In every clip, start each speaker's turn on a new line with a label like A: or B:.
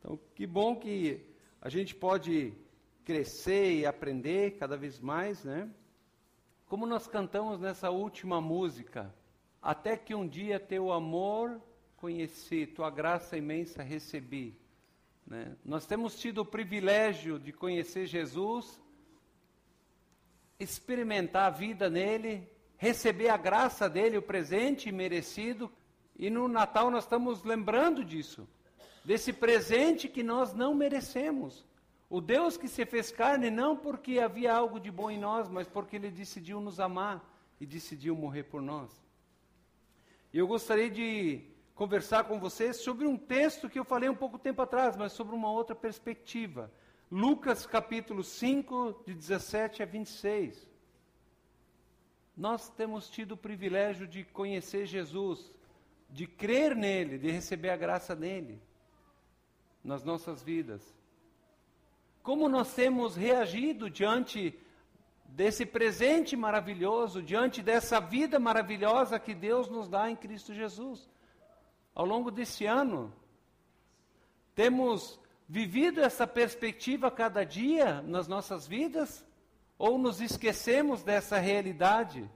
A: Então, que bom que a gente pode crescer e aprender cada vez mais, né? Como nós cantamos nessa última música, até que um dia teu amor conheci, tua graça imensa recebi. Né? Nós temos tido o privilégio de conhecer Jesus, experimentar a vida nele, receber a graça dele, o presente merecido, e no Natal nós estamos lembrando disso desse presente que nós não merecemos. O Deus que se fez carne não porque havia algo de bom em nós, mas porque ele decidiu nos amar e decidiu morrer por nós. E eu gostaria de conversar com vocês sobre um texto que eu falei um pouco tempo atrás, mas sobre uma outra perspectiva. Lucas capítulo 5, de 17 a 26. Nós temos tido o privilégio de conhecer Jesus, de crer nele, de receber a graça dele nas nossas vidas. Como nós temos reagido diante desse presente maravilhoso, diante dessa vida maravilhosa que Deus nos dá em Cristo Jesus. Ao longo desse ano, temos vivido essa perspectiva cada dia nas nossas vidas? Ou nos esquecemos dessa realidade,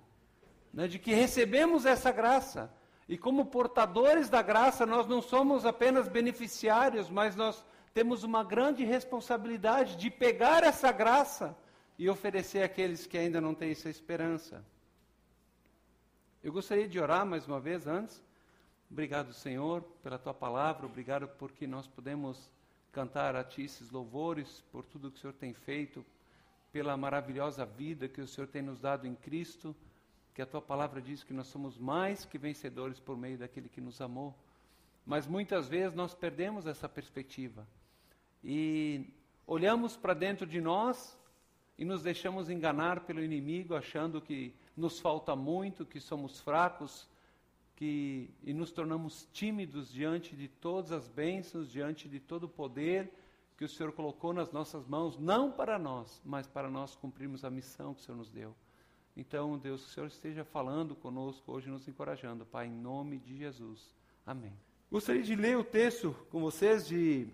A: né, de que recebemos essa graça? E como portadores da graça, nós não somos apenas beneficiários, mas nós temos uma grande responsabilidade de pegar essa graça e oferecer àqueles que ainda não têm essa esperança. Eu gostaria de orar mais uma vez antes. Obrigado, Senhor, pela tua palavra, obrigado porque nós podemos cantar a ti esses louvores, por tudo que o Senhor tem feito, pela maravilhosa vida que o Senhor tem nos dado em Cristo que a tua palavra diz que nós somos mais que vencedores por meio daquele que nos amou. Mas muitas vezes nós perdemos essa perspectiva e olhamos para dentro de nós e nos deixamos enganar pelo inimigo, achando que nos falta muito, que somos fracos, que e nos tornamos tímidos diante de todas as bênçãos, diante de todo o poder que o Senhor colocou nas nossas mãos, não para nós, mas para nós cumprirmos a missão que o Senhor nos deu. Então, Deus, que o Senhor esteja falando conosco hoje, nos encorajando, Pai, em nome de Jesus. Amém. Gostaria de ler o texto com vocês de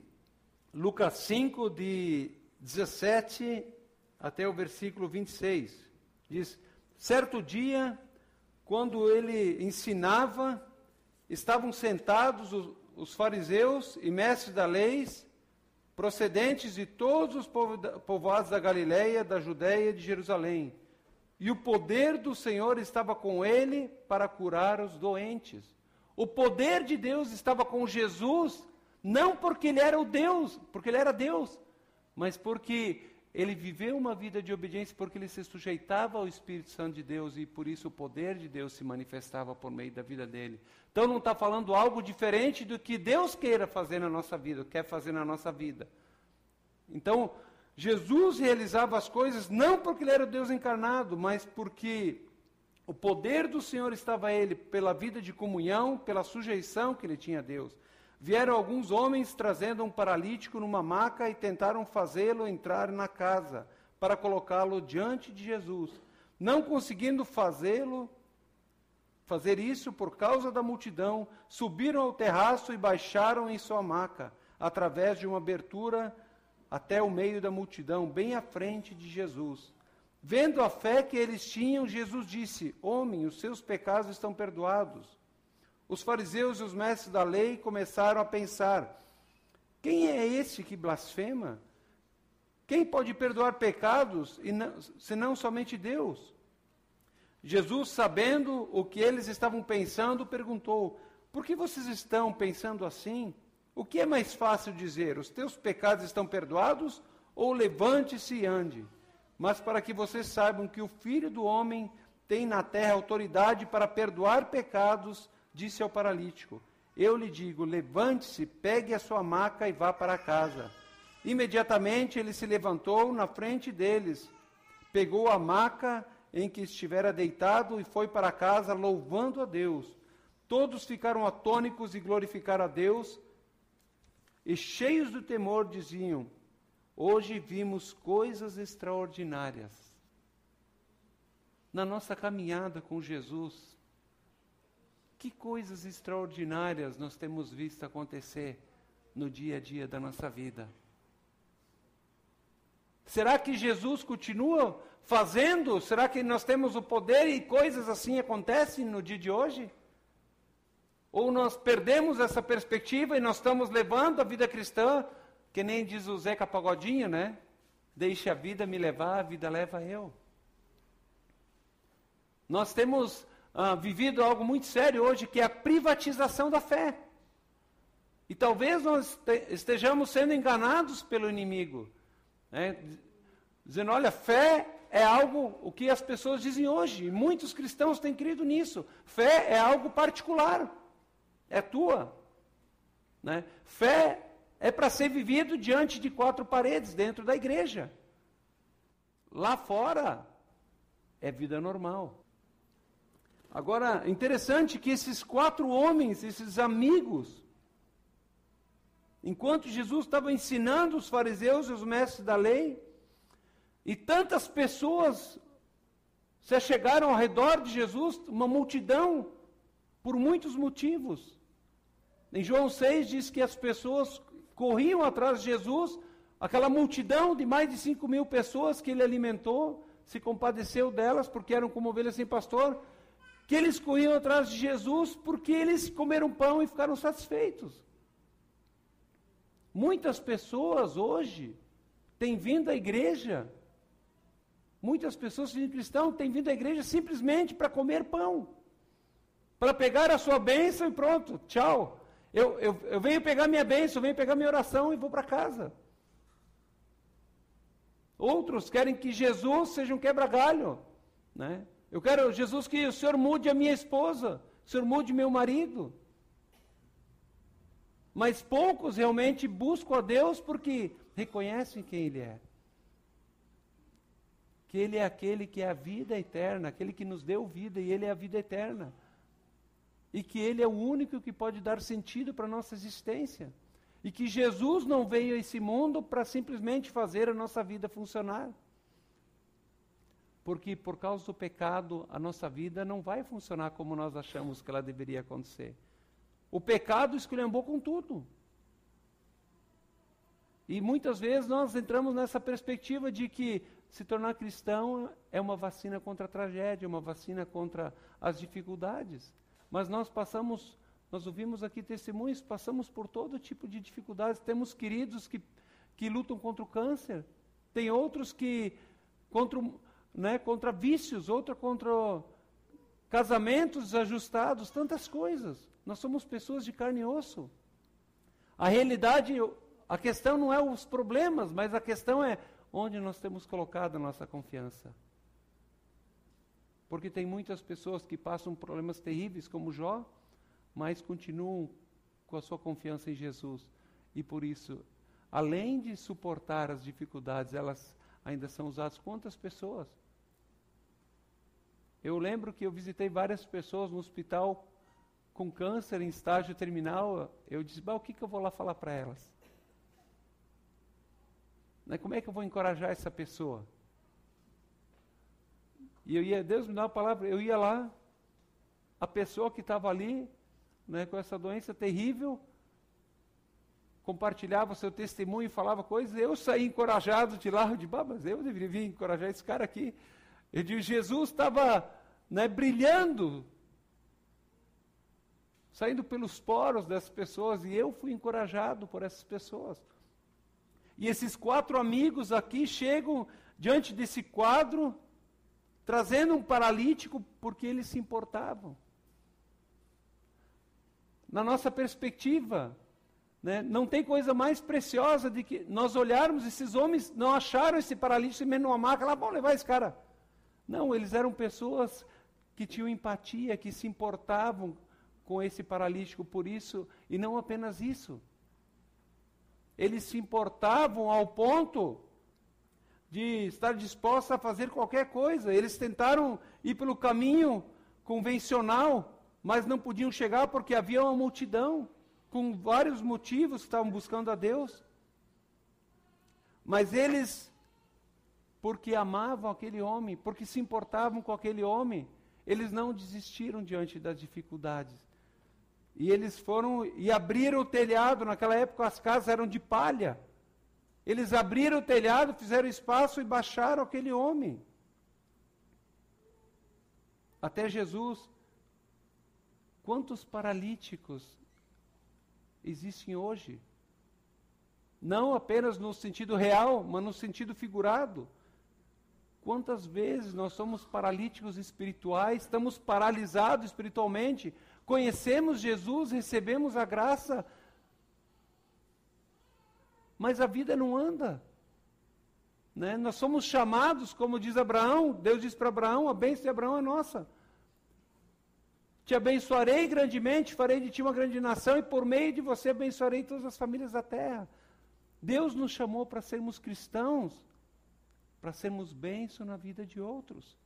A: Lucas 5, de 17 até o versículo 26. Diz: Certo dia, quando ele ensinava, estavam sentados os, os fariseus e mestres da lei, procedentes de todos os povoados da Galiléia, da Judéia e de Jerusalém e o poder do Senhor estava com ele para curar os doentes. O poder de Deus estava com Jesus, não porque ele era o Deus, porque ele era Deus, mas porque ele viveu uma vida de obediência, porque ele se sujeitava ao Espírito Santo de Deus e por isso o poder de Deus se manifestava por meio da vida dele. Então não está falando algo diferente do que Deus queira fazer na nossa vida, quer fazer na nossa vida. Então, Jesus realizava as coisas não porque ele era o Deus encarnado, mas porque o poder do Senhor estava a ele pela vida de comunhão, pela sujeição que ele tinha a Deus. Vieram alguns homens trazendo um paralítico numa maca e tentaram fazê-lo entrar na casa para colocá-lo diante de Jesus. Não conseguindo fazê-lo, fazer isso por causa da multidão, subiram ao terraço e baixaram em sua maca, através de uma abertura até o meio da multidão, bem à frente de Jesus. Vendo a fé que eles tinham, Jesus disse: Homem, os seus pecados estão perdoados. Os fariseus e os mestres da lei começaram a pensar: Quem é esse que blasfema? Quem pode perdoar pecados e não, somente Deus? Jesus, sabendo o que eles estavam pensando, perguntou: Por que vocês estão pensando assim? O que é mais fácil dizer? Os teus pecados estão perdoados? Ou levante-se e ande? Mas para que vocês saibam que o Filho do Homem tem na terra autoridade para perdoar pecados, disse ao paralítico: Eu lhe digo, levante-se, pegue a sua maca e vá para casa. Imediatamente ele se levantou na frente deles, pegou a maca em que estivera deitado e foi para casa louvando a Deus. Todos ficaram atônicos e glorificaram a Deus e cheios do temor diziam: Hoje vimos coisas extraordinárias. Na nossa caminhada com Jesus, que coisas extraordinárias nós temos visto acontecer no dia a dia da nossa vida? Será que Jesus continua fazendo? Será que nós temos o poder e coisas assim acontecem no dia de hoje? Ou nós perdemos essa perspectiva e nós estamos levando a vida cristã, que nem diz o Zeca Pagodinho, né? Deixe a vida me levar, a vida leva eu. Nós temos ah, vivido algo muito sério hoje, que é a privatização da fé. E talvez nós estejamos sendo enganados pelo inimigo, né? dizendo: olha, fé é algo, o que as pessoas dizem hoje, e muitos cristãos têm crido nisso. Fé é algo particular, é tua. Né? Fé é para ser vivido diante de quatro paredes, dentro da igreja. Lá fora é vida normal. Agora, interessante que esses quatro homens, esses amigos, enquanto Jesus estava ensinando os fariseus e os mestres da lei, e tantas pessoas se achegaram ao redor de Jesus, uma multidão, por muitos motivos. Em João 6 diz que as pessoas corriam atrás de Jesus, aquela multidão de mais de 5 mil pessoas que ele alimentou, se compadeceu delas porque eram como ovelhas sem pastor que eles corriam atrás de Jesus porque eles comeram pão e ficaram satisfeitos. Muitas pessoas hoje têm vindo à igreja, muitas pessoas cristãos têm vindo à igreja simplesmente para comer pão, para pegar a sua bênção e pronto, tchau. Eu, eu, eu venho pegar minha bênção, eu venho pegar minha oração e vou para casa. Outros querem que Jesus seja um quebra-galho, né? Eu quero, Jesus, que o Senhor mude a minha esposa, o Senhor mude meu marido. Mas poucos realmente buscam a Deus porque reconhecem quem Ele é. Que Ele é aquele que é a vida eterna, aquele que nos deu vida e Ele é a vida eterna. E que Ele é o único que pode dar sentido para a nossa existência. E que Jesus não veio a esse mundo para simplesmente fazer a nossa vida funcionar porque por causa do pecado a nossa vida não vai funcionar como nós achamos que ela deveria acontecer. O pecado esculhambou com tudo. E muitas vezes nós entramos nessa perspectiva de que se tornar cristão é uma vacina contra a tragédia, uma vacina contra as dificuldades. Mas nós passamos, nós ouvimos aqui testemunhos, passamos por todo tipo de dificuldades. Temos queridos que, que lutam contra o câncer, tem outros que contra né, contra vícios, outra contra casamentos desajustados, tantas coisas. Nós somos pessoas de carne e osso. A realidade, a questão não é os problemas, mas a questão é onde nós temos colocado a nossa confiança. Porque tem muitas pessoas que passam problemas terríveis, como Jó, mas continuam com a sua confiança em Jesus. E por isso, além de suportar as dificuldades, elas ainda são usadas. Quantas pessoas? Eu lembro que eu visitei várias pessoas no hospital com câncer em estágio terminal. Eu disse, o que, que eu vou lá falar para elas? Né, como é que eu vou encorajar essa pessoa? E eu ia, Deus me dá uma palavra, eu ia lá, a pessoa que estava ali, né, com essa doença terrível, compartilhava seu testemunho e falava coisas, eu saí encorajado de lá, de mas eu deveria vir encorajar esse cara aqui. Eu digo, Jesus estava né, brilhando, saindo pelos poros dessas pessoas, e eu fui encorajado por essas pessoas. E esses quatro amigos aqui chegam diante desse quadro, trazendo um paralítico, porque eles se importavam. Na nossa perspectiva, né, não tem coisa mais preciosa de que nós olharmos, esses homens não acharam esse paralítico e numa maca, lá, vamos levar esse cara. Não, eles eram pessoas que tinham empatia, que se importavam com esse paralítico por isso, e não apenas isso. Eles se importavam ao ponto de estar dispostos a fazer qualquer coisa. Eles tentaram ir pelo caminho convencional, mas não podiam chegar porque havia uma multidão com vários motivos que estavam buscando a Deus. Mas eles porque amavam aquele homem, porque se importavam com aquele homem, eles não desistiram diante das dificuldades. E eles foram e abriram o telhado. Naquela época as casas eram de palha. Eles abriram o telhado, fizeram espaço e baixaram aquele homem. Até Jesus. Quantos paralíticos existem hoje? Não apenas no sentido real, mas no sentido figurado. Quantas vezes nós somos paralíticos espirituais, estamos paralisados espiritualmente, conhecemos Jesus, recebemos a graça, mas a vida não anda. Né? Nós somos chamados, como diz Abraão, Deus diz para Abraão: a bênção de Abraão é nossa. Te abençoarei grandemente, farei de ti uma grande nação, e por meio de você abençoarei todas as famílias da terra. Deus nos chamou para sermos cristãos, para sermos bênção na vida de outros.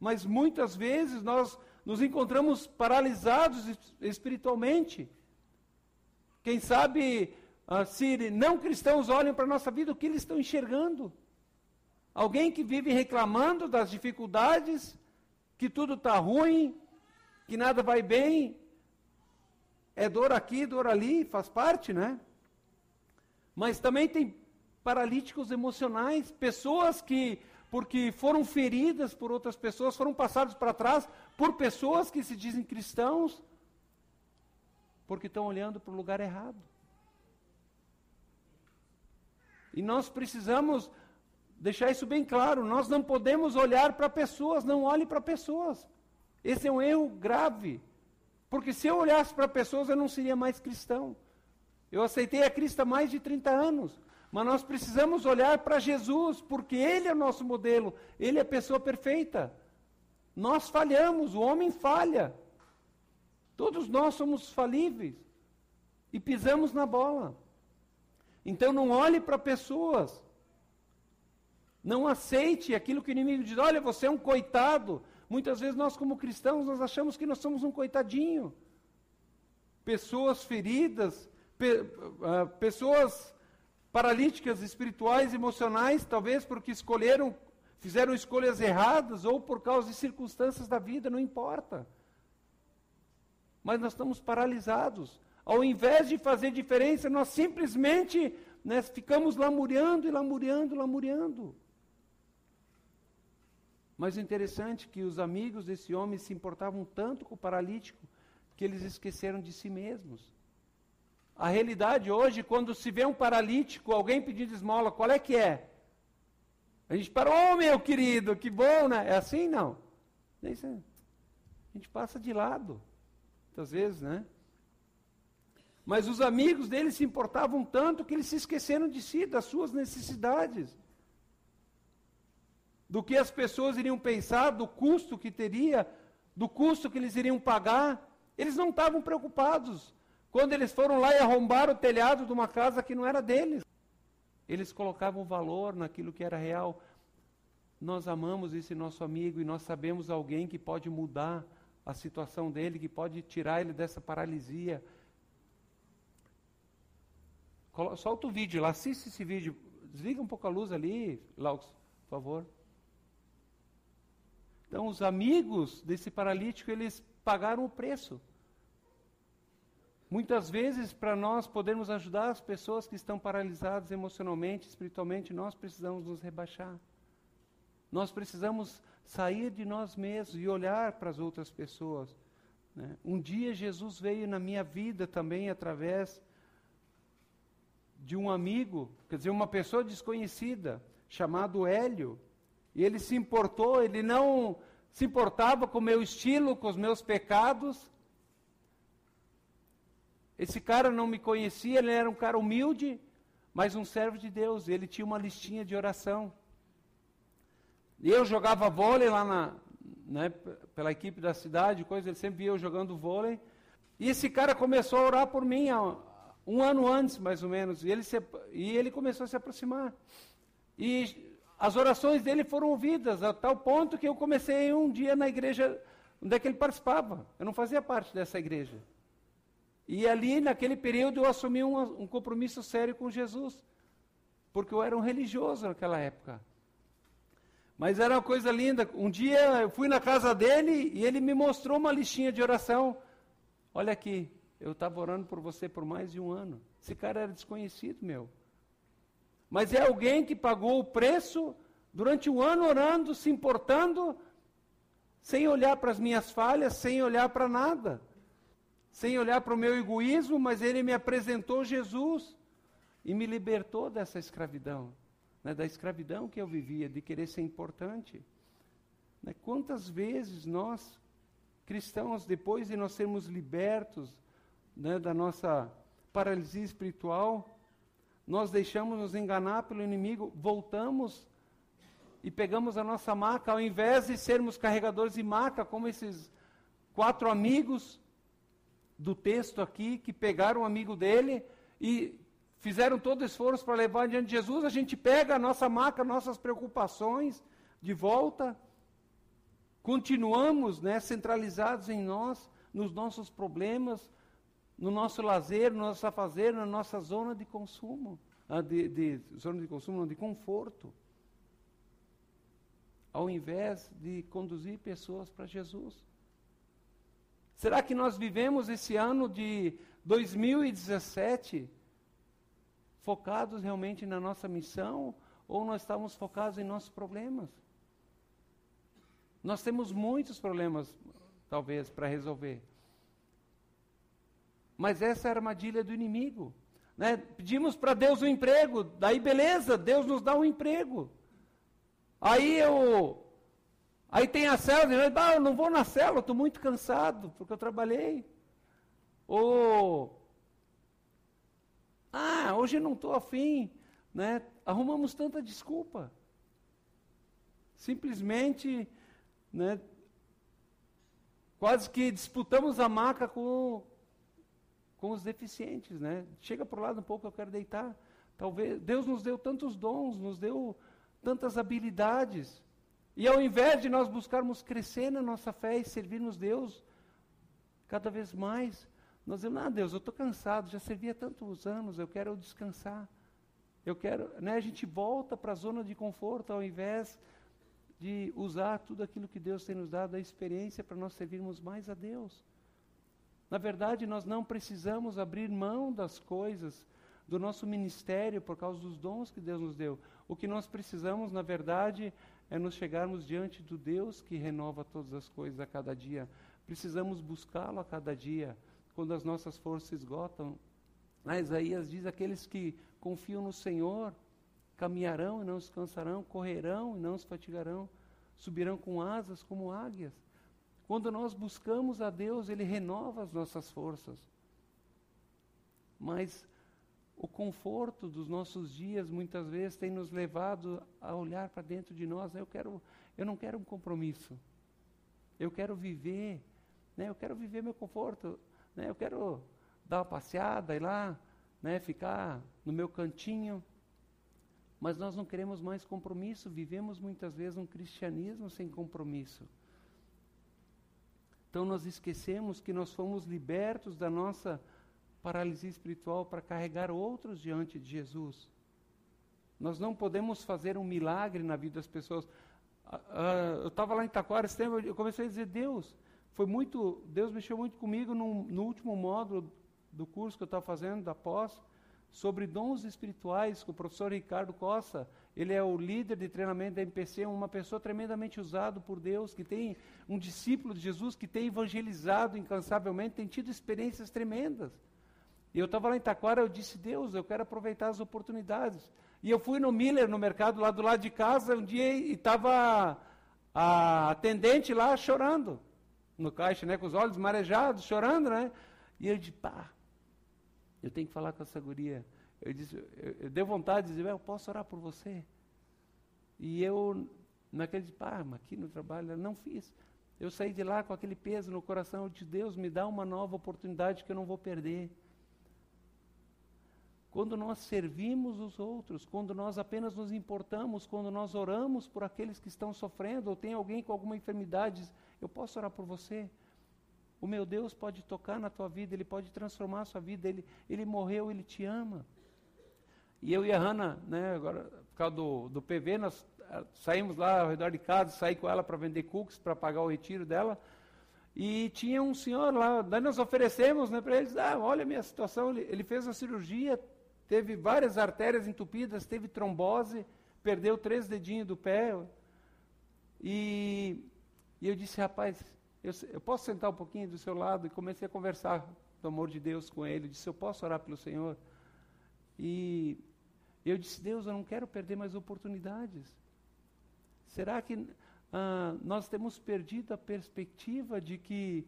A: Mas muitas vezes nós nos encontramos paralisados espiritualmente. Quem sabe, se não cristãos olham para a nossa vida, o que eles estão enxergando? Alguém que vive reclamando das dificuldades, que tudo está ruim, que nada vai bem, é dor aqui, dor ali, faz parte, né? Mas também tem paralíticos emocionais, pessoas que, porque foram feridas por outras pessoas, foram passadas para trás por pessoas que se dizem cristãos, porque estão olhando para o lugar errado. E nós precisamos deixar isso bem claro: nós não podemos olhar para pessoas, não olhe para pessoas. Esse é um erro grave. Porque se eu olhasse para pessoas, eu não seria mais cristão. Eu aceitei a Cristo há mais de 30 anos. Mas nós precisamos olhar para Jesus, porque Ele é o nosso modelo, Ele é a pessoa perfeita. Nós falhamos, o homem falha. Todos nós somos falíveis. E pisamos na bola. Então não olhe para pessoas. Não aceite aquilo que o inimigo diz: olha, você é um coitado. Muitas vezes nós, como cristãos, nós achamos que nós somos um coitadinho. Pessoas feridas, pe, uh, pessoas paralíticas espirituais, emocionais, talvez porque escolheram, fizeram escolhas erradas ou por causa de circunstâncias da vida, não importa. Mas nós estamos paralisados. Ao invés de fazer diferença, nós simplesmente né, ficamos lamuriando e lamuriando, lamuriando. Mas o interessante é que os amigos desse homem se importavam tanto com o paralítico que eles esqueceram de si mesmos. A realidade hoje, quando se vê um paralítico, alguém pedindo esmola, qual é que é? A gente para, ô oh, meu querido, que bom, né? É assim? Não. A gente passa de lado, muitas vezes, né? Mas os amigos dele se importavam tanto que eles se esqueceram de si, das suas necessidades. Do que as pessoas iriam pensar, do custo que teria, do custo que eles iriam pagar. Eles não estavam preocupados. Quando eles foram lá e arrombaram o telhado de uma casa que não era deles, eles colocavam valor naquilo que era real. Nós amamos esse nosso amigo e nós sabemos alguém que pode mudar a situação dele, que pode tirar ele dessa paralisia. Solta o vídeo lá, assiste esse vídeo. Desliga um pouco a luz ali, Laus, por favor. Então, os amigos desse paralítico, eles pagaram o preço. Muitas vezes, para nós podermos ajudar as pessoas que estão paralisadas emocionalmente, espiritualmente, nós precisamos nos rebaixar. Nós precisamos sair de nós mesmos e olhar para as outras pessoas. Né? Um dia Jesus veio na minha vida também através de um amigo, quer dizer, uma pessoa desconhecida, chamado Hélio. E ele se importou, ele não se importava com o meu estilo, com os meus pecados, esse cara não me conhecia, ele era um cara humilde, mas um servo de Deus. Ele tinha uma listinha de oração. E eu jogava vôlei lá na, né, pela equipe da cidade, coisa, ele sempre via eu jogando vôlei. E esse cara começou a orar por mim um ano antes, mais ou menos. E ele, se, e ele começou a se aproximar. E as orações dele foram ouvidas, a tal ponto que eu comecei um dia na igreja onde é que ele participava. Eu não fazia parte dessa igreja. E ali, naquele período, eu assumi um, um compromisso sério com Jesus. Porque eu era um religioso naquela época. Mas era uma coisa linda. Um dia eu fui na casa dele e ele me mostrou uma listinha de oração. Olha aqui. Eu estava orando por você por mais de um ano. Esse cara era desconhecido, meu. Mas é alguém que pagou o preço durante um ano orando, se importando, sem olhar para as minhas falhas, sem olhar para nada, sem olhar para o meu egoísmo, mas ele me apresentou Jesus e me libertou dessa escravidão, né, da escravidão que eu vivia, de querer ser importante. Né, quantas vezes nós, cristãos, depois de nós sermos libertos né, da nossa paralisia espiritual, nós deixamos nos enganar pelo inimigo, voltamos e pegamos a nossa maca, ao invés de sermos carregadores de maca, como esses quatro amigos do texto aqui, que pegaram um amigo dele e fizeram todo o esforço para levar diante de Jesus, a gente pega a nossa maca, nossas preocupações de volta, continuamos né, centralizados em nós, nos nossos problemas, no nosso lazer, no nosso fazer, na nossa zona de consumo, ah, de, de zona de consumo, não, de conforto, ao invés de conduzir pessoas para Jesus. Será que nós vivemos esse ano de 2017 focados realmente na nossa missão ou nós estamos focados em nossos problemas? Nós temos muitos problemas, talvez, para resolver. Mas essa é a armadilha do inimigo. Né? Pedimos para Deus um emprego, daí beleza, Deus nos dá um emprego. Aí eu. Aí tem a célula, ah, eu não vou na célula, estou muito cansado, porque eu trabalhei. Ou. Ah, hoje não estou afim. Né? Arrumamos tanta desculpa. Simplesmente, né, quase que disputamos a maca com, com os deficientes, né? Chega para o lado um pouco, eu quero deitar. Talvez Deus nos deu tantos dons, nos deu tantas habilidades. E ao invés de nós buscarmos crescer na nossa fé e servirmos Deus cada vez mais, nós dizemos: "Ah, Deus, eu estou cansado, já servi há tantos anos, eu quero descansar. Eu quero", né, a gente volta para a zona de conforto ao invés de usar tudo aquilo que Deus tem nos dado, a experiência para nós servirmos mais a Deus. Na verdade, nós não precisamos abrir mão das coisas do nosso ministério por causa dos dons que Deus nos deu. O que nós precisamos, na verdade, é nos chegarmos diante do Deus que renova todas as coisas a cada dia. Precisamos buscá-lo a cada dia, quando as nossas forças esgotam. A Isaías diz: aqueles que confiam no Senhor caminharão e não se cansarão, correrão e não se fatigarão, subirão com asas como águias. Quando nós buscamos a Deus, Ele renova as nossas forças. Mas o conforto dos nossos dias muitas vezes tem nos levado a olhar para dentro de nós. Eu quero, eu não quero um compromisso. Eu quero viver, né? Eu quero viver meu conforto, né? Eu quero dar uma passeada e lá, né? Ficar no meu cantinho. Mas nós não queremos mais compromisso. Vivemos muitas vezes um cristianismo sem compromisso. Então nós esquecemos que nós fomos libertos da nossa paralisia espiritual para carregar outros diante de Jesus. Nós não podemos fazer um milagre na vida das pessoas. Uh, uh, eu estava lá em Taquara, eu comecei a dizer, Deus, foi muito, Deus mexeu muito comigo no, no último módulo do curso que eu estava fazendo, da pós, sobre dons espirituais, com o professor Ricardo Costa. Ele é o líder de treinamento da MPC, uma pessoa tremendamente usada por Deus, que tem um discípulo de Jesus, que tem evangelizado incansavelmente, tem tido experiências tremendas. E eu estava lá em Taquara, eu disse, Deus, eu quero aproveitar as oportunidades. E eu fui no Miller, no mercado lá do lado de casa, um dia, e estava a atendente lá chorando, no caixa, né, com os olhos marejados, chorando, né? E eu disse, pá, eu tenho que falar com essa guria. Eu, disse, eu, eu dei vontade de dizer, eu posso orar por você? E eu, naquele, mas aqui no trabalho, não fiz. Eu saí de lá com aquele peso no coração de Deus, me dá uma nova oportunidade que eu não vou perder. Quando nós servimos os outros, quando nós apenas nos importamos, quando nós oramos por aqueles que estão sofrendo, ou tem alguém com alguma enfermidade, eu posso orar por você? O meu Deus pode tocar na tua vida, Ele pode transformar a sua vida, Ele, ele morreu, Ele te ama. E eu e a Hanna, né, agora, por causa do, do PV, nós ah, saímos lá ao redor de casa, saí com ela para vender cookies, para pagar o retiro dela. E tinha um senhor lá, daí nós oferecemos né, para eles, ah, olha a minha situação, ele, ele fez a cirurgia, teve várias artérias entupidas, teve trombose, perdeu três dedinhos do pé. E, e eu disse, rapaz, eu, eu, posso sentar um pouquinho do seu lado? E comecei a conversar do amor de Deus com ele. Eu disse, eu posso orar pelo Senhor? E eu disse, Deus, eu não quero perder mais oportunidades. Será que ah, nós temos perdido a perspectiva de que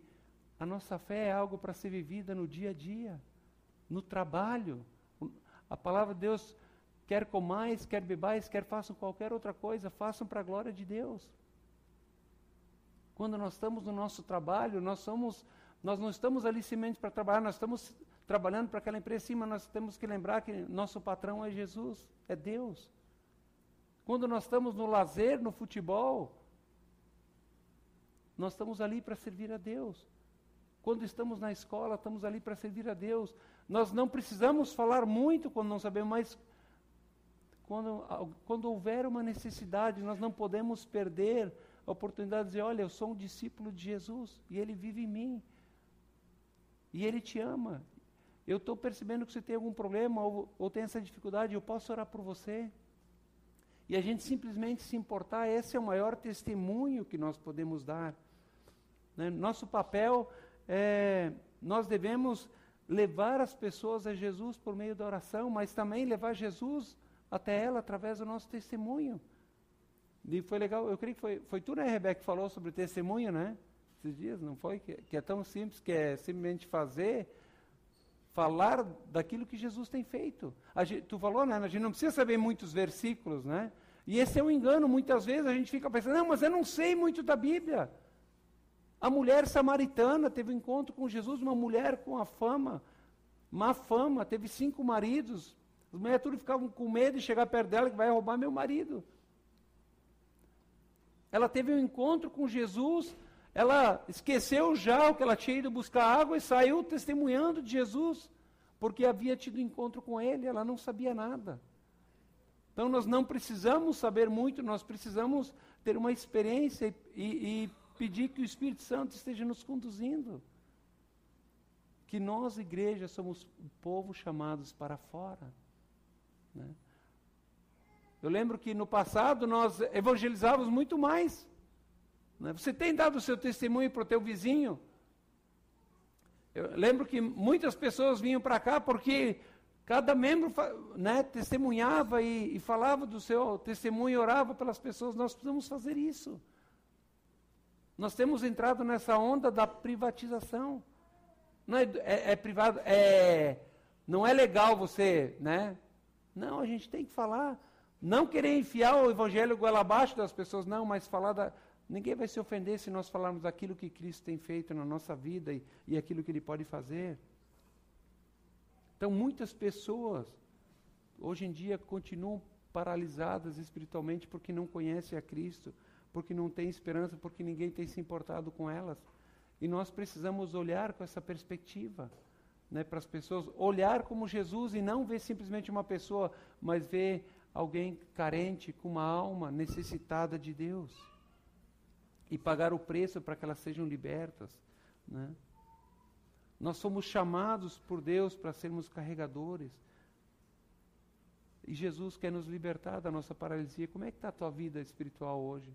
A: a nossa fé é algo para ser vivida no dia a dia, no trabalho? A palavra de Deus, quer comais, quer bebais, quer façam qualquer outra coisa, façam para a glória de Deus. Quando nós estamos no nosso trabalho, nós somos, nós não estamos ali simplesmente para trabalhar, nós estamos trabalhando para aquela empresa, sim, mas nós temos que lembrar que nosso patrão é Jesus, é Deus. Quando nós estamos no lazer, no futebol, nós estamos ali para servir a Deus. Quando estamos na escola, estamos ali para servir a Deus. Nós não precisamos falar muito quando não sabemos, mas quando, quando houver uma necessidade, nós não podemos perder a oportunidade de dizer: olha, eu sou um discípulo de Jesus e ele vive em mim. E ele te ama. Eu estou percebendo que você tem algum problema ou, ou tem essa dificuldade, eu posso orar por você. E a gente simplesmente se importar, esse é o maior testemunho que nós podemos dar. Né? Nosso papel é, nós devemos levar as pessoas a Jesus por meio da oração, mas também levar Jesus até ela através do nosso testemunho. E foi legal, eu creio que foi, foi tu, né, Rebeca, que falou sobre testemunho, né? Esses dias, não foi? Que, que é tão simples, que é simplesmente fazer, falar daquilo que Jesus tem feito. Gente, tu falou, né? A gente não precisa saber muitos versículos, né? E esse é um engano, muitas vezes a gente fica pensando, não, mas eu não sei muito da Bíblia. A mulher samaritana teve um encontro com Jesus, uma mulher com a fama, má fama, teve cinco maridos. As mulheres tudo ficavam com medo de chegar perto dela, que vai roubar meu marido. Ela teve um encontro com Jesus, ela esqueceu já o que ela tinha ido buscar água e saiu testemunhando de Jesus, porque havia tido encontro com ele, ela não sabia nada. Então nós não precisamos saber muito, nós precisamos ter uma experiência e, e pedir que o Espírito Santo esteja nos conduzindo. Que nós, igreja, somos o povo chamados para fora. Né? Eu lembro que no passado nós evangelizávamos muito mais. Né? Você tem dado o seu testemunho para o teu vizinho? Eu lembro que muitas pessoas vinham para cá porque cada membro né, testemunhava e, e, falava do seu testemunho, e orava pelas pessoas. Nós precisamos fazer isso. Nós temos entrado nessa onda da privatização. Não é, é, é privado, é, não é legal você, né? Não, a gente tem que falar. Não querer enfiar o evangelho goela abaixo das pessoas, não, mas falar da. Ninguém vai se ofender se nós falarmos aquilo que Cristo tem feito na nossa vida e, e aquilo que Ele pode fazer. Então, muitas pessoas, hoje em dia, continuam paralisadas espiritualmente porque não conhecem a Cristo, porque não têm esperança, porque ninguém tem se importado com elas. E nós precisamos olhar com essa perspectiva. Né, para as pessoas olhar como Jesus e não ver simplesmente uma pessoa, mas ver alguém carente, com uma alma necessitada de Deus. E pagar o preço para que elas sejam libertas. Né? Nós somos chamados por Deus para sermos carregadores. E Jesus quer nos libertar da nossa paralisia. Como é que está a tua vida espiritual hoje?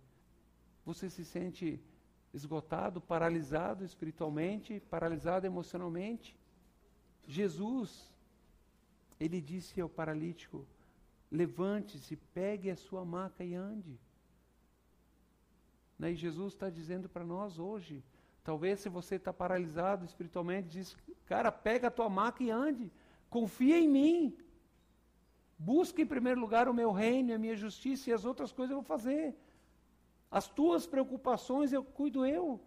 A: Você se sente esgotado, paralisado espiritualmente, paralisado emocionalmente? Jesus, ele disse ao paralítico: Levante-se, pegue a sua maca e ande. Né? E Jesus está dizendo para nós hoje, talvez se você está paralisado espiritualmente, diz, cara, pega a tua maca e ande. Confia em mim. Busca em primeiro lugar o meu reino, a minha justiça e as outras coisas eu vou fazer. As tuas preocupações eu cuido eu.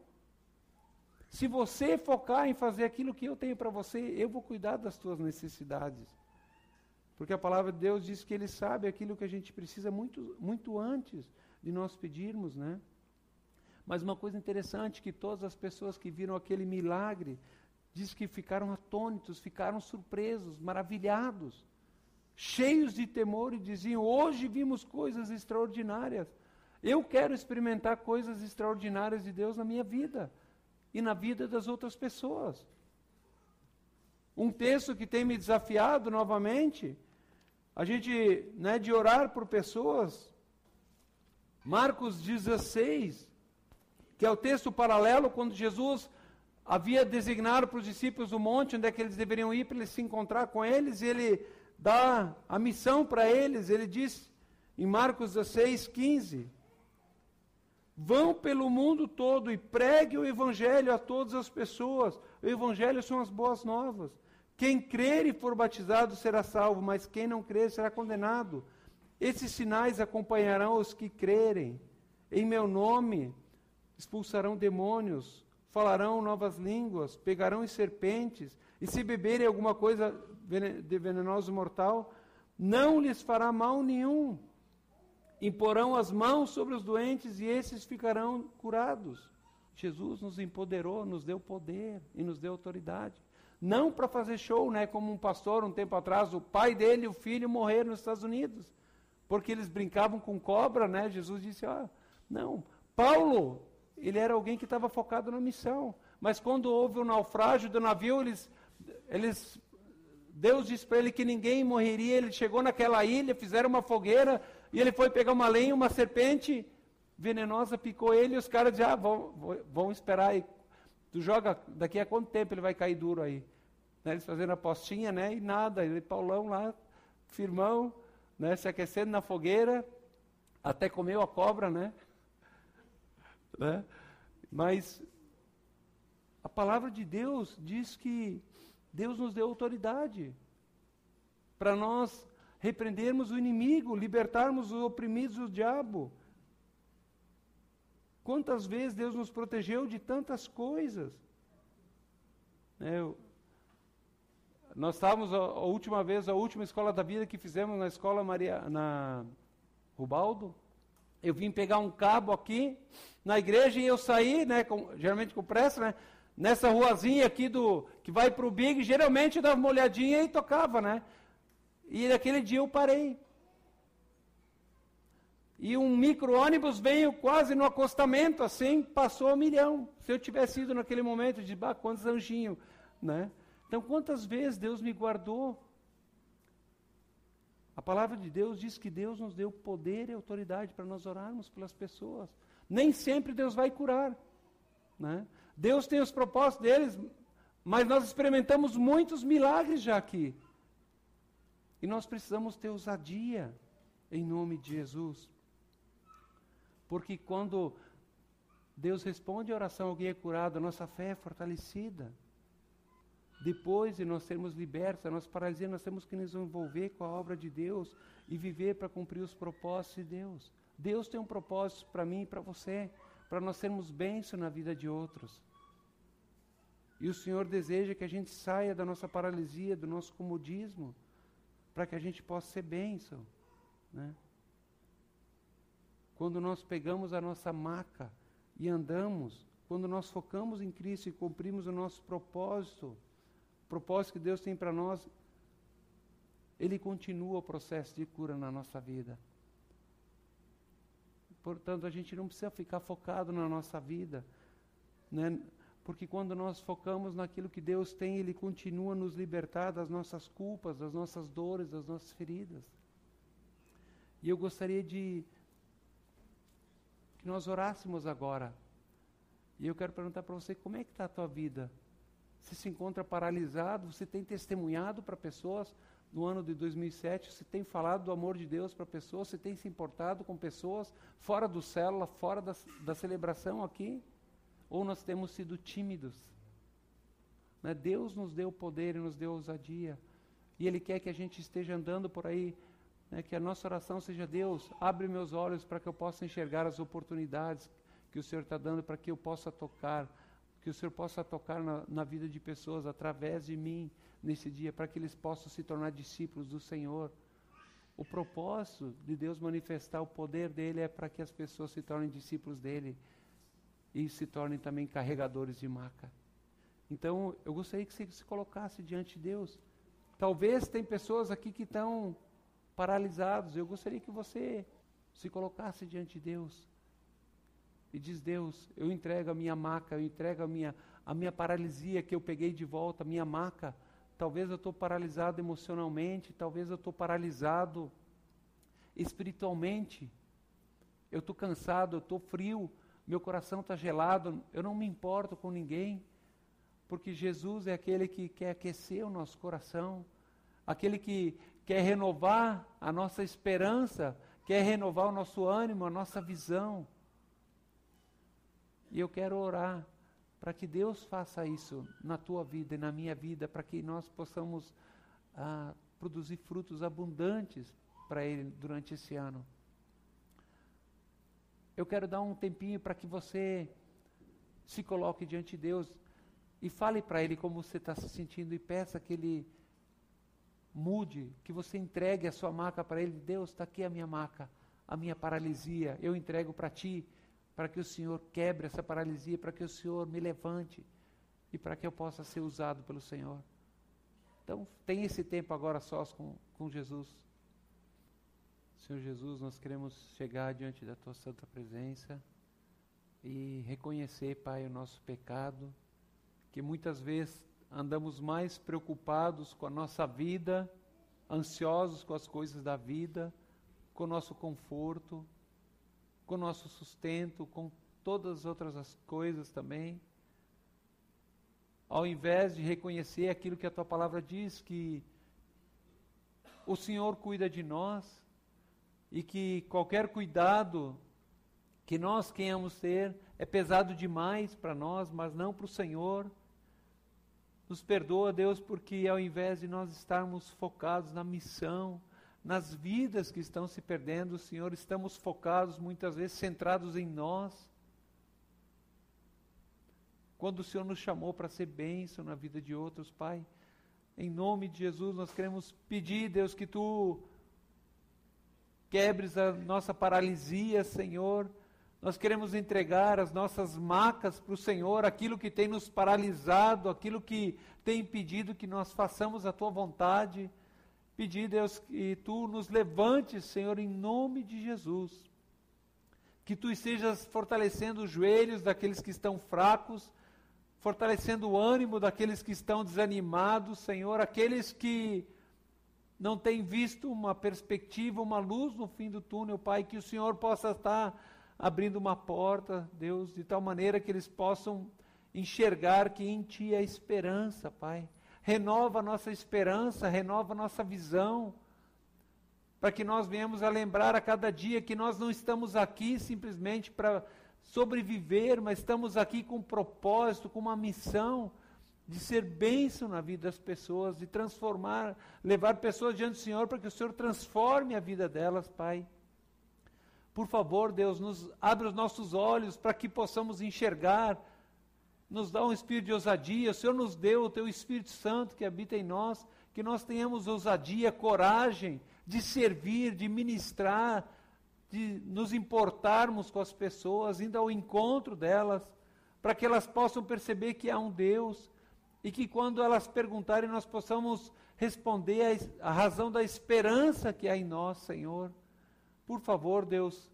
A: Se você focar em fazer aquilo que eu tenho para você, eu vou cuidar das tuas necessidades. Porque a palavra de Deus diz que Ele sabe aquilo que a gente precisa muito, muito antes de nós pedirmos, né? Mas uma coisa interessante que todas as pessoas que viram aquele milagre diz que ficaram atônitos, ficaram surpresos, maravilhados, cheios de temor e diziam: "Hoje vimos coisas extraordinárias. Eu quero experimentar coisas extraordinárias de Deus na minha vida." e na vida das outras pessoas. Um texto que tem me desafiado novamente, a gente, né, de orar por pessoas, Marcos 16, que é o texto paralelo quando Jesus havia designado para os discípulos o monte onde é que eles deveriam ir para eles se encontrar com eles, e ele dá a missão para eles, ele diz em Marcos 16, 15: Vão pelo mundo todo e pregue o evangelho a todas as pessoas. O evangelho são as boas novas. Quem crer e for batizado será salvo, mas quem não crer será condenado. Esses sinais acompanharão os que crerem. Em meu nome expulsarão demônios, falarão novas línguas, pegarão em serpentes, e se beberem alguma coisa de venenoso mortal, não lhes fará mal nenhum. Imporão as mãos sobre os doentes e esses ficarão curados. Jesus nos empoderou, nos deu poder e nos deu autoridade. Não para fazer show, né, como um pastor um tempo atrás, o pai dele e o filho morreram nos Estados Unidos porque eles brincavam com cobra, né? Jesus disse: ah, não. Paulo, ele era alguém que estava focado na missão. Mas quando houve o naufrágio do navio, eles, eles Deus disse para ele que ninguém morreria. Ele chegou naquela ilha, fizeram uma fogueira e ele foi pegar uma lenha, uma serpente venenosa picou ele. E os caras diziam: ah, vão, vão esperar aí. Tu joga daqui a quanto tempo ele vai cair duro aí? Né, eles fazendo a postinha, né? E nada. Ele, Paulão lá, firmão né, se aquecendo na fogueira, até comeu a cobra, né? Né? Mas a palavra de Deus diz que Deus nos deu autoridade para nós repreendermos o inimigo, libertarmos os oprimidos do diabo. Quantas vezes Deus nos protegeu de tantas coisas? Né, nós estávamos a, a, última vez, a última escola da vida que fizemos na escola Maria, na Rubaldo. Eu vim pegar um cabo aqui na igreja e eu saí, né, com, geralmente com pressa, né, nessa ruazinha aqui do que vai para o Big, geralmente eu dava uma olhadinha e tocava, né? E naquele dia eu parei. E um micro-ônibus veio quase no acostamento, assim, passou um milhão. Se eu tivesse ido naquele momento, de bah, quantos anjinhos, né? Então, quantas vezes Deus me guardou? A palavra de Deus diz que Deus nos deu poder e autoridade para nós orarmos pelas pessoas. Nem sempre Deus vai curar. Né? Deus tem os propósitos deles, mas nós experimentamos muitos milagres já aqui. E nós precisamos ter ousadia em nome de Jesus. Porque quando Deus responde a oração, alguém é curado, a nossa fé é fortalecida. Depois de nós sermos libertos da nossa paralisia, nós temos que nos envolver com a obra de Deus e viver para cumprir os propósitos de Deus. Deus tem um propósito para mim e para você, para nós sermos bênção na vida de outros. E o Senhor deseja que a gente saia da nossa paralisia, do nosso comodismo, para que a gente possa ser bênção. Né? Quando nós pegamos a nossa maca e andamos, quando nós focamos em Cristo e cumprimos o nosso propósito, propósito que Deus tem para nós, ele continua o processo de cura na nossa vida. Portanto, a gente não precisa ficar focado na nossa vida, né? porque quando nós focamos naquilo que Deus tem, Ele continua a nos libertar das nossas culpas, das nossas dores, das nossas feridas. E eu gostaria de que nós orássemos agora. E eu quero perguntar para você, como é que está a tua vida? Você se encontra paralisado, você tem testemunhado para pessoas no ano de 2007, você tem falado do amor de Deus para pessoas, você tem se importado com pessoas fora do célula, fora da, da celebração aqui? Ou nós temos sido tímidos? Né? Deus nos deu poder e nos deu ousadia. E Ele quer que a gente esteja andando por aí, né? que a nossa oração seja: Deus, abre meus olhos para que eu possa enxergar as oportunidades que o Senhor está dando para que eu possa tocar que o Senhor possa tocar na, na vida de pessoas através de mim nesse dia, para que eles possam se tornar discípulos do Senhor. O propósito de Deus manifestar o poder dele é para que as pessoas se tornem discípulos dele e se tornem também carregadores de maca. Então, eu gostaria que você se colocasse diante de Deus. Talvez tem pessoas aqui que estão paralisados. Eu gostaria que você se colocasse diante de Deus e diz: Deus, eu entrego a minha maca, eu entrego a minha, a minha paralisia que eu peguei de volta, a minha maca. Talvez eu estou paralisado emocionalmente, talvez eu estou paralisado espiritualmente. Eu estou cansado, eu estou frio, meu coração está gelado, eu não me importo com ninguém, porque Jesus é aquele que quer aquecer o nosso coração, aquele que quer renovar a nossa esperança, quer renovar o nosso ânimo, a nossa visão. E eu quero orar para que Deus faça isso na tua vida e na minha vida, para que nós possamos ah, produzir frutos abundantes para Ele durante esse ano. Eu quero dar um tempinho para que você se coloque diante de Deus e fale para Ele como você está se sentindo e peça que Ele mude, que você entregue a sua maca para Ele. Deus, está aqui a minha maca, a minha paralisia, eu entrego para Ti para que o Senhor quebre essa paralisia, para que o Senhor me levante e para que eu possa ser usado pelo Senhor. Então, tem esse tempo agora sós com, com Jesus. Senhor Jesus, nós queremos chegar diante da Tua santa presença e reconhecer, Pai, o nosso pecado, que muitas vezes andamos mais preocupados com a nossa vida, ansiosos com as coisas da vida, com o nosso conforto, com nosso sustento, com todas as outras as coisas também. Ao invés de reconhecer aquilo que a tua palavra diz, que o Senhor cuida de nós e que qualquer cuidado que nós queremos ter é pesado demais para nós, mas não para o Senhor. Nos perdoa, Deus, porque ao invés de nós estarmos focados na missão, nas vidas que estão se perdendo, Senhor, estamos focados muitas vezes centrados em nós. Quando o Senhor nos chamou para ser bênção na vida de outros, Pai, em nome de Jesus, nós queremos pedir, Deus, que Tu quebres a nossa paralisia, Senhor. Nós queremos entregar as nossas macas para o Senhor, aquilo que tem nos paralisado, aquilo que tem impedido que nós façamos a Tua vontade pedir, Deus, que tu nos levantes, Senhor, em nome de Jesus. Que tu estejas fortalecendo os joelhos daqueles que estão fracos, fortalecendo o ânimo daqueles que estão desanimados, Senhor, aqueles que não têm visto uma perspectiva, uma luz no fim do túnel, Pai, que o Senhor possa estar abrindo uma porta, Deus, de tal maneira que eles possam enxergar que em Ti há esperança, Pai renova a nossa esperança, renova a nossa visão, para que nós venhamos a lembrar a cada dia que nós não estamos aqui simplesmente para sobreviver, mas estamos aqui com um propósito, com uma missão de ser bênção na vida das pessoas, de transformar, levar pessoas diante do Senhor para que o Senhor transforme a vida delas, Pai. Por favor, Deus, nos abre os nossos olhos para que possamos enxergar nos dá um espírito de ousadia, o Senhor nos deu o teu Espírito Santo que habita em nós, que nós tenhamos ousadia, coragem de servir, de ministrar, de nos importarmos com as pessoas, indo ao encontro delas, para que elas possam perceber que há um Deus e que quando elas perguntarem nós possamos responder a, a razão da esperança que há em nós, Senhor. Por favor, Deus,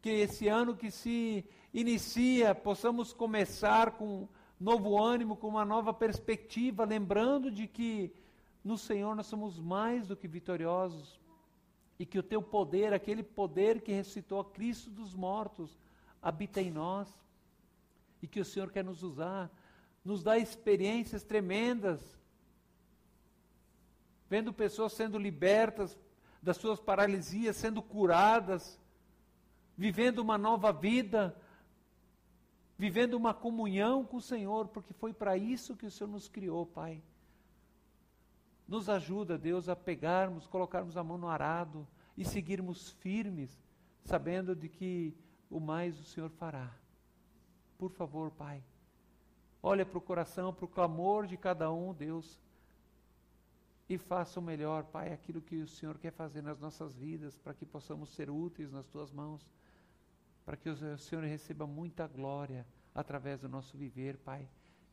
A: que esse ano que se inicia, possamos começar com novo ânimo, com uma nova perspectiva, lembrando de que no Senhor nós somos mais do que vitoriosos e que o teu poder, aquele poder que ressuscitou a Cristo dos mortos, habita em nós e que o Senhor quer nos usar, nos dá experiências tremendas, vendo pessoas sendo libertas das suas paralisias, sendo curadas, vivendo uma nova vida, vivendo uma comunhão com o Senhor, porque foi para isso que o Senhor nos criou, Pai. Nos ajuda, Deus, a pegarmos, colocarmos a mão no arado e seguirmos firmes, sabendo de que o mais o Senhor fará. Por favor, Pai, olha para o coração, para o clamor de cada um, Deus, e faça o melhor, Pai, aquilo que o Senhor quer fazer nas nossas vidas, para que possamos ser úteis nas tuas mãos para que o Senhor receba muita glória através do nosso viver, Pai.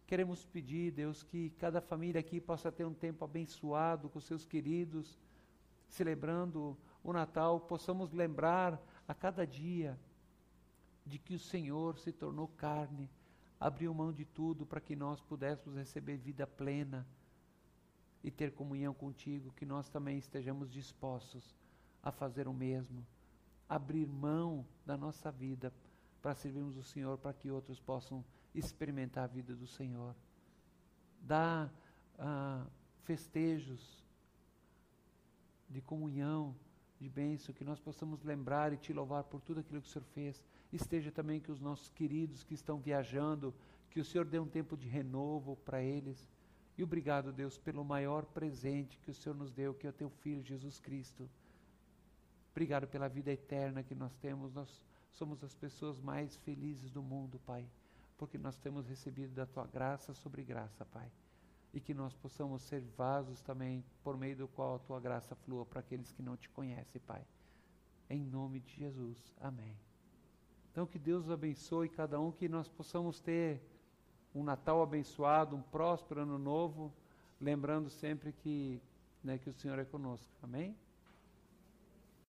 A: Queremos pedir, Deus, que cada família aqui possa ter um tempo abençoado com seus queridos, celebrando o Natal, possamos lembrar a cada dia de que o Senhor se tornou carne, abriu mão de tudo para que nós pudéssemos receber vida plena e ter comunhão contigo, que nós também estejamos dispostos a fazer o mesmo, abrir mão da nossa vida para servirmos o Senhor, para que outros possam experimentar a vida do Senhor. Dá ah, festejos de comunhão, de bênção, que nós possamos lembrar e te louvar por tudo aquilo que o Senhor fez. Esteja também que os nossos queridos que estão viajando, que o Senhor dê um tempo de renovo para eles. E obrigado, Deus, pelo maior presente que o Senhor nos deu, que é o teu Filho Jesus Cristo. Obrigado pela vida eterna que nós temos. Nós somos as pessoas mais felizes do mundo, Pai, porque nós temos recebido da tua graça sobre graça, Pai. E que nós possamos ser vasos também, por meio do qual a tua graça flua para aqueles que não te conhecem, Pai. Em nome de Jesus. Amém. Então que Deus abençoe cada um, que nós possamos ter um Natal abençoado, um próspero ano novo, lembrando sempre que, né, que o Senhor é conosco. Amém?